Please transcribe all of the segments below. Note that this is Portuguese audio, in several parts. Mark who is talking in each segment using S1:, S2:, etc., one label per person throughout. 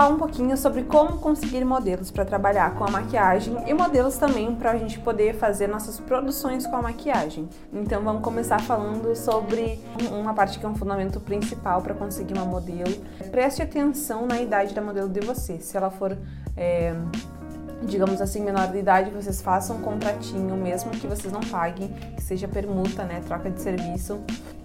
S1: falar um pouquinho sobre como conseguir modelos para trabalhar com a maquiagem e modelos também para a gente poder fazer nossas produções com a maquiagem. Então vamos começar falando sobre uma parte que é um fundamento principal para conseguir uma modelo. Preste atenção na idade da modelo de você. Se ela for é, digamos assim, menor de idade, vocês façam um contratinho, mesmo que vocês não paguem, que seja permuta, né, troca de serviço,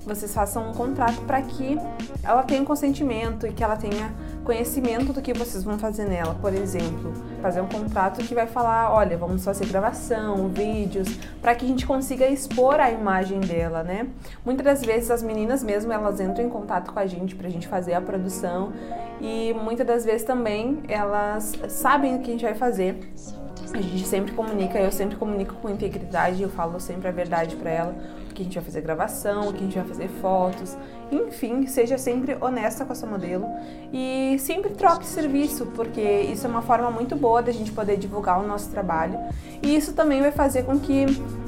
S1: vocês façam um contrato para que ela tenha consentimento e que ela tenha conhecimento do que vocês vão fazer nela. Por exemplo, fazer um contrato que vai falar, olha, vamos fazer gravação, vídeos, para que a gente consiga expor a imagem dela, né? Muitas das vezes as meninas mesmo, elas entram em contato com a gente para a gente fazer a produção e muitas das vezes também elas sabem o que a gente vai fazer. A gente sempre comunica, eu sempre comunico com integridade, eu falo sempre a verdade para ela que a gente vai fazer gravação, que a gente vai fazer fotos, enfim, seja sempre honesta com a sua modelo e sempre troque serviço, porque isso é uma forma muito boa da gente poder divulgar o nosso trabalho. E isso também vai fazer com que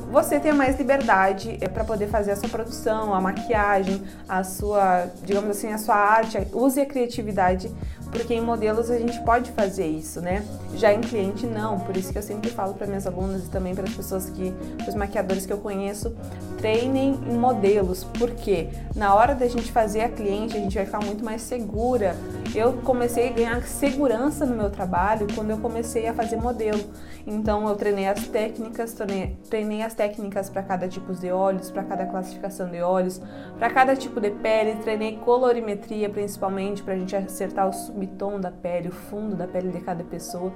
S1: você tenha mais liberdade é, para poder fazer a sua produção, a maquiagem, a sua, digamos assim, a sua arte, use a criatividade porque em modelos a gente pode fazer isso, né? Já em cliente não, por isso que eu sempre falo para minhas alunas e também para as pessoas que, para os maquiadores que eu conheço, treinem em modelos, porque na hora da gente fazer a cliente a gente vai ficar muito mais segura. Eu comecei a ganhar segurança no meu trabalho quando eu comecei a fazer modelo. Então eu treinei as técnicas, treinei, treinei as técnicas para cada tipo de olhos, para cada classificação de olhos, para cada tipo de pele, treinei colorimetria principalmente para a gente acertar o subtom da pele, o fundo da pele de cada pessoa.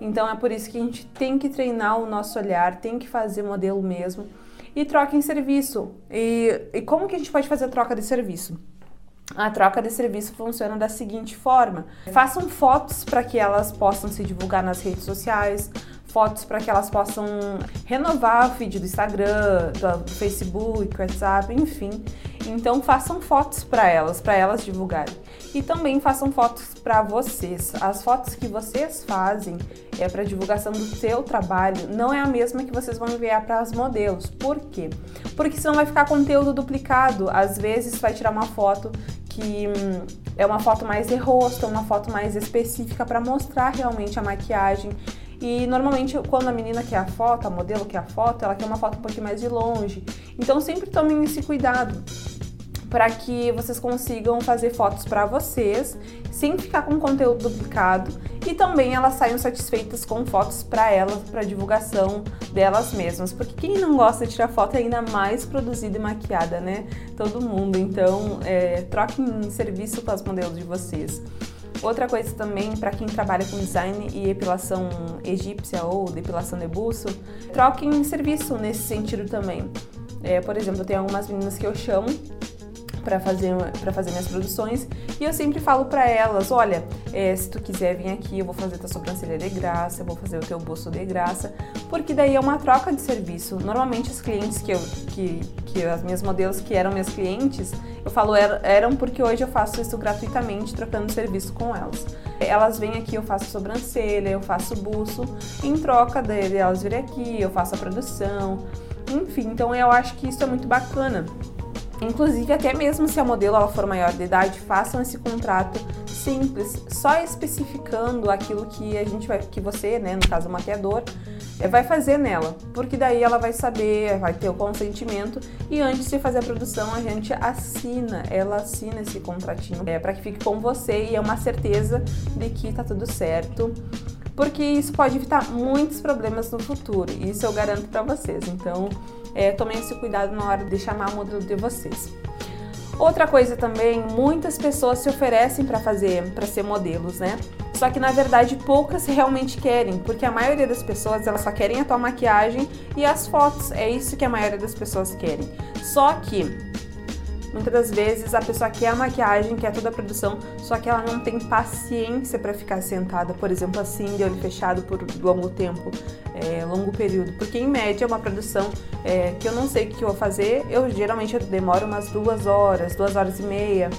S1: Então é por isso que a gente tem que treinar o nosso olhar, tem que fazer modelo mesmo e troca em serviço. E, e como que a gente pode fazer a troca de serviço? A troca de serviço funciona da seguinte forma: façam fotos para que elas possam se divulgar nas redes sociais, fotos para que elas possam renovar o feed do Instagram, do Facebook, WhatsApp, enfim. Então façam fotos para elas, para elas divulgarem. E também façam fotos para vocês. As fotos que vocês fazem é para divulgação do seu trabalho, não é a mesma que vocês vão enviar para as modelos. Por quê? Porque senão vai ficar conteúdo duplicado. Às vezes vai tirar uma foto que hum, é uma foto mais de rosto, uma foto mais específica para mostrar realmente a maquiagem e normalmente, quando a menina quer a foto, a modelo quer a foto, ela quer uma foto um pouquinho mais de longe. Então, sempre tomem esse cuidado para que vocês consigam fazer fotos para vocês sem ficar com conteúdo duplicado e também elas saiam satisfeitas com fotos para elas, para divulgação delas mesmas, porque quem não gosta de tirar foto é ainda mais produzida e maquiada, né? Todo mundo. Então, é, troquem serviço com as modelos de vocês. Outra coisa também, para quem trabalha com design e epilação egípcia ou depilação de buço, troquem serviço nesse sentido também. É, por exemplo, tenho algumas meninas que eu chamo para fazer para fazer minhas produções e eu sempre falo para elas, olha, é, se tu quiser vir aqui, eu vou fazer tua sobrancelha de graça, eu vou fazer o teu bolso de graça, porque daí é uma troca de serviço. Normalmente os clientes que eu que, que as minhas modelos que eram minhas clientes, eu falo eram porque hoje eu faço isso gratuitamente, trocando serviço com elas. Elas vêm aqui, eu faço sobrancelha, eu faço buço, em troca dele, elas virem aqui, eu faço a produção, enfim, então eu acho que isso é muito bacana. Inclusive, até mesmo se a modelo ela for maior de idade, façam esse contrato simples, só especificando aquilo que a gente vai, que você, né, no caso o maquiador, eh, vai fazer nela, porque daí ela vai saber, vai ter o consentimento e antes de fazer a produção a gente assina, ela assina esse contratinho é para que fique com você e é uma certeza de que tá tudo certo porque isso pode evitar muitos problemas no futuro. Isso eu garanto para vocês. Então, é, tomem esse cuidado na hora de chamar o modelo de vocês. Outra coisa também, muitas pessoas se oferecem para fazer, para ser modelos, né? Só que na verdade poucas realmente querem, porque a maioria das pessoas elas só querem a tua maquiagem e as fotos. É isso que a maioria das pessoas querem. Só que Muitas das vezes a pessoa quer a maquiagem, quer toda a produção, só que ela não tem paciência para ficar sentada, por exemplo, assim, de olho fechado por longo tempo, é, longo período. Porque em média uma produção é, que eu não sei o que eu vou fazer, eu geralmente demoro umas duas horas, duas horas e meia.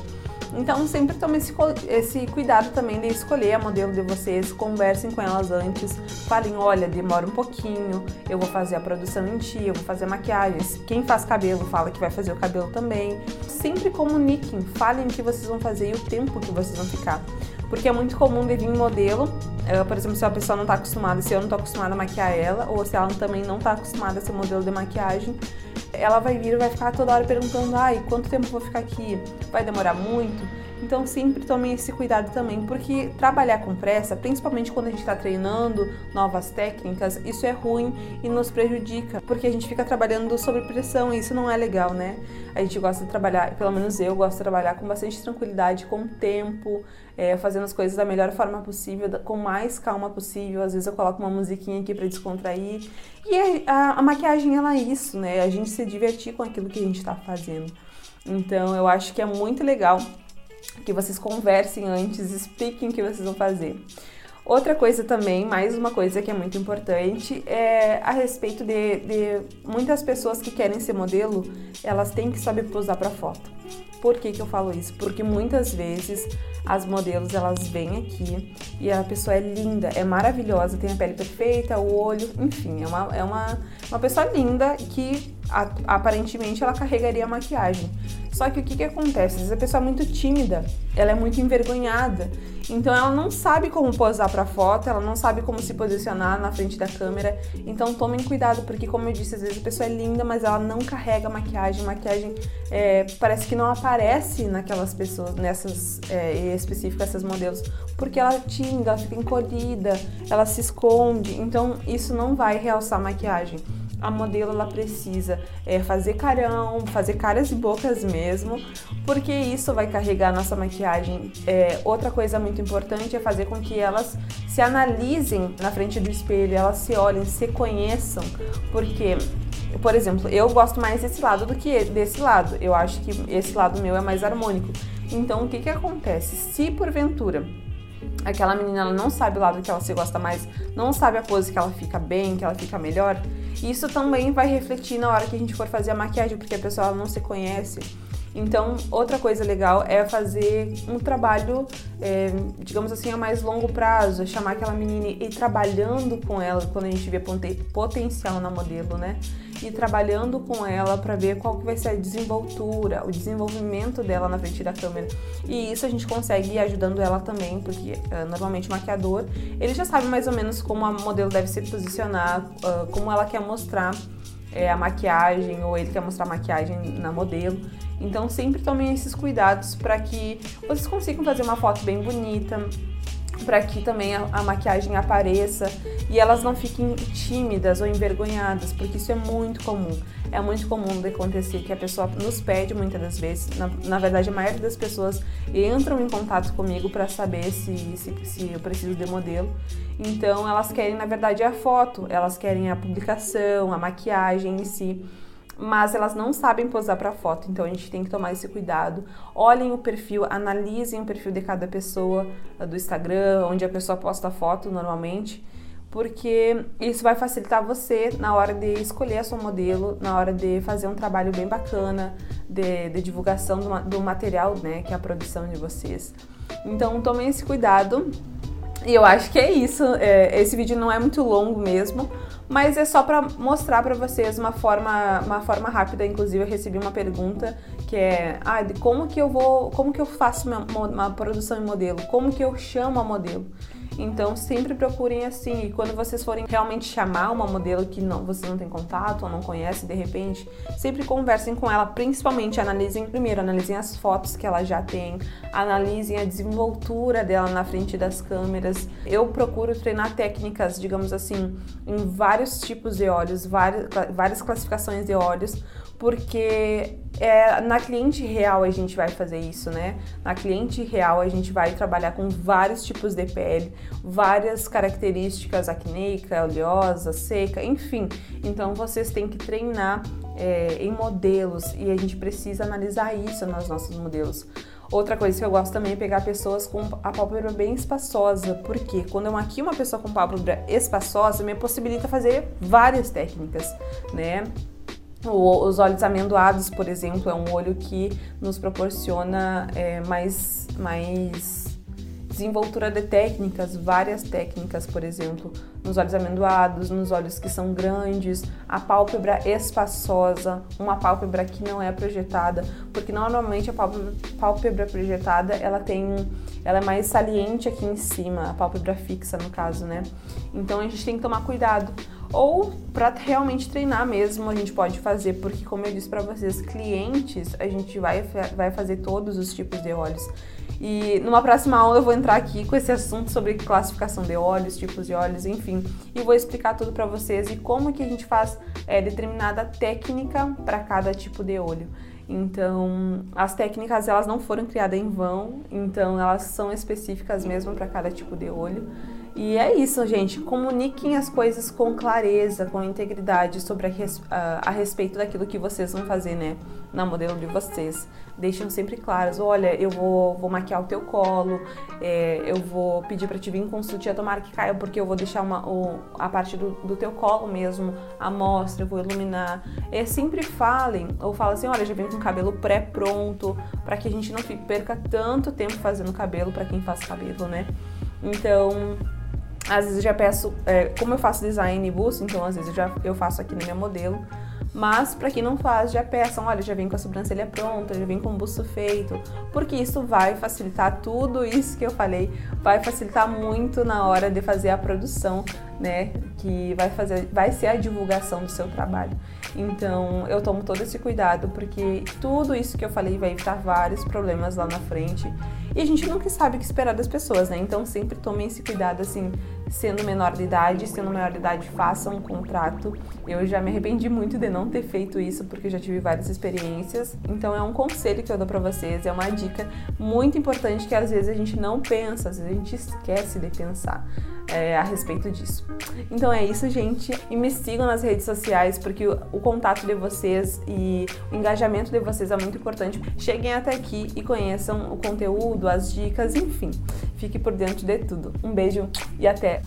S1: Então sempre tome esse, esse cuidado também de escolher a modelo de vocês, conversem com elas antes, falem, olha, demora um pouquinho, eu vou fazer a produção em ti, eu vou fazer maquiagens. Quem faz cabelo fala que vai fazer o cabelo também. Sempre comuniquem, falem o que vocês vão fazer e o tempo que vocês vão ficar. Porque é muito comum de vir modelo, uh, por exemplo, se a pessoa não está acostumada, se eu não estou acostumada a maquiar ela, ou se ela também não está acostumada a ser modelo de maquiagem, ela vai vir e vai ficar toda hora perguntando: ai, quanto tempo vou ficar aqui? Vai demorar muito? Então sempre tomem esse cuidado também, porque trabalhar com pressa, principalmente quando a gente está treinando novas técnicas, isso é ruim e nos prejudica, porque a gente fica trabalhando sob pressão e isso não é legal, né? A gente gosta de trabalhar, pelo menos eu gosto de trabalhar com bastante tranquilidade, com tempo, é, fazendo as coisas da melhor forma possível, com mais calma possível. Às vezes eu coloco uma musiquinha aqui para descontrair. E a, a, a maquiagem ela é isso, né? A gente se divertir com aquilo que a gente está fazendo. Então eu acho que é muito legal que vocês conversem antes, expliquem o que vocês vão fazer. Outra coisa também, mais uma coisa que é muito importante, é a respeito de, de muitas pessoas que querem ser modelo, elas têm que saber posar para foto. Por que, que eu falo isso? Porque muitas vezes as modelos elas vêm aqui e a pessoa é linda, é maravilhosa, tem a pele perfeita, o olho, enfim, é uma, é uma, uma pessoa linda que aparentemente ela carregaria maquiagem. Só que o que, que acontece? Às vezes a pessoa é muito tímida, ela é muito envergonhada, então ela não sabe como posar para foto, ela não sabe como se posicionar na frente da câmera. Então tomem cuidado, porque como eu disse, às vezes a pessoa é linda, mas ela não carrega maquiagem, maquiagem é, parece que não aparece naquelas pessoas, nessas é, específicas, essas modelos, porque ela tímida, ela fica encolhida, ela se esconde. Então isso não vai realçar a maquiagem a modelo ela precisa é, fazer carão, fazer caras e bocas mesmo, porque isso vai carregar a nossa maquiagem. É, outra coisa muito importante é fazer com que elas se analisem na frente do espelho, elas se olhem, se conheçam, porque por exemplo, eu gosto mais desse lado do que desse lado. Eu acho que esse lado meu é mais harmônico. Então, o que que acontece? Se porventura aquela menina ela não sabe o lado que ela se gosta mais, não sabe a pose que ela fica bem, que ela fica melhor, isso também vai refletir na hora que a gente for fazer a maquiagem, porque a pessoa não se conhece. Então, outra coisa legal é fazer um trabalho, é, digamos assim, a mais longo prazo, chamar aquela menina e ir trabalhando com ela quando a gente vê potencial na modelo, né? E trabalhando com ela para ver qual vai ser a desenvoltura, o desenvolvimento dela na frente da câmera. E isso a gente consegue ir ajudando ela também, porque uh, normalmente o maquiador, ele já sabe mais ou menos como a modelo deve se posicionar, uh, como ela quer mostrar é, a maquiagem ou ele quer mostrar a maquiagem na modelo. Então sempre tomem esses cuidados para que vocês consigam fazer uma foto bem bonita, para que também a, a, maquiagem apareça e elas não fiquem tímidas ou envergonhadas, porque isso é muito comum. É muito comum de acontecer que a pessoa nos pede muitas das vezes, na, na verdade a maioria das pessoas entram em contato comigo para saber se, se, se eu preciso de modelo. Então elas querem na verdade a foto, elas querem a publicação, a maquiagem em si mas elas não sabem posar para foto, então a gente tem que tomar esse cuidado. Olhem o perfil, analisem o perfil de cada pessoa eh, do Instagram, onde a pessoa posta foto normalmente, porque isso vai facilitar você na hora de escolher a sua modelo, na hora de fazer um trabalho bem bacana de, de divulgação do, do material, né, que é a produção de vocês. Então tomem esse cuidado. E eu acho que é isso. É, esse vídeo não é muito longo mesmo, mas é só para mostrar para vocês uma forma, uma forma rápida. Inclusive, eu recebi uma pergunta que é, ah, de como que eu vou, como que eu faço uma, uma produção em modelo? Como que eu chamo a modelo? Então sempre procurem assim. E quando vocês forem realmente chamar uma modelo que não, você não tem contato ou não conhece de repente, sempre conversem com ela. Principalmente analisem primeiro, analisem as fotos que ela já tem, analisem a desenvoltura dela na frente das câmeras. Eu procuro treinar técnicas, digamos assim, em vários tipos de olhos, várias, várias classificações de olhos porque é, na cliente real a gente vai fazer isso, né? Na cliente real a gente vai trabalhar com vários tipos de pele, várias características acneica, oleosa, seca, enfim. Então vocês têm que treinar é, em modelos e a gente precisa analisar isso nos nossos modelos. Outra coisa que eu gosto também é pegar pessoas com a pálpebra bem espaçosa, porque quando eu maquio uma pessoa com pálpebra espaçosa, me possibilita fazer várias técnicas, né? Os olhos amendoados, por exemplo, é um olho que nos proporciona é, mais, mais desenvoltura de técnicas, várias técnicas, por exemplo, nos olhos amendoados, nos olhos que são grandes, a pálpebra espaçosa, uma pálpebra que não é projetada, porque normalmente a pálpebra, pálpebra projetada ela tem, ela é mais saliente aqui em cima, a pálpebra fixa no caso, né? Então a gente tem que tomar cuidado. Ou para realmente treinar mesmo, a gente pode fazer, porque como eu disse para vocês, clientes, a gente vai, vai fazer todos os tipos de olhos. E numa próxima aula eu vou entrar aqui com esse assunto sobre classificação de óleos, tipos de óleos, enfim, e vou explicar tudo para vocês e como que a gente faz é, determinada técnica para cada tipo de olho. Então, as técnicas elas não foram criadas em vão, então elas são específicas mesmo para cada tipo de olho. E é isso, gente. Comuniquem as coisas com clareza, com integridade sobre a, res, a, respeito daquilo que vocês vão fazer, né? Na modelo de vocês. Deixem sempre claras. Olha, eu vou, vou maquiar o teu colo, é, eu vou pedir para te vir com sutiã, tomara que caia, porque eu vou deixar uma, o, a parte do, do teu colo mesmo, a mostra, eu vou iluminar. É, sempre falem, ou falem assim, olha, já vem com o cabelo pré-pronto, para que a gente não perca tanto tempo fazendo cabelo para quem faz cabelo, né? Então, às vezes já peço, é, como eu faço design e busto, então às vezes eu, já, eu faço aqui na minha modelo. Mas para quem não faz, já peçam, olha, já vem com a sobrancelha pronta, já vem com o busto feito, porque isso vai facilitar tudo isso que eu falei, vai facilitar muito na hora de fazer a produção, né? Que vai fazer, vai ser a divulgação do seu trabalho. Então eu tomo todo esse cuidado porque tudo isso que eu falei vai evitar vários problemas lá na frente. E a gente nunca sabe o que esperar das pessoas, né? Então sempre tomem esse cuidado assim, sendo menor de idade, sendo menor de idade, façam um contrato. Eu já me arrependi muito de não ter feito isso porque eu já tive várias experiências. Então é um conselho que eu dou para vocês, é uma dica muito importante que às vezes a gente não pensa, às vezes a gente esquece de pensar é, a respeito disso. Então é isso, gente. E me sigam nas redes sociais, porque o, o contato de vocês e o engajamento de vocês é muito importante. Cheguem até aqui e conheçam o conteúdo, as dicas, enfim. Fique por dentro de tudo. Um beijo e até!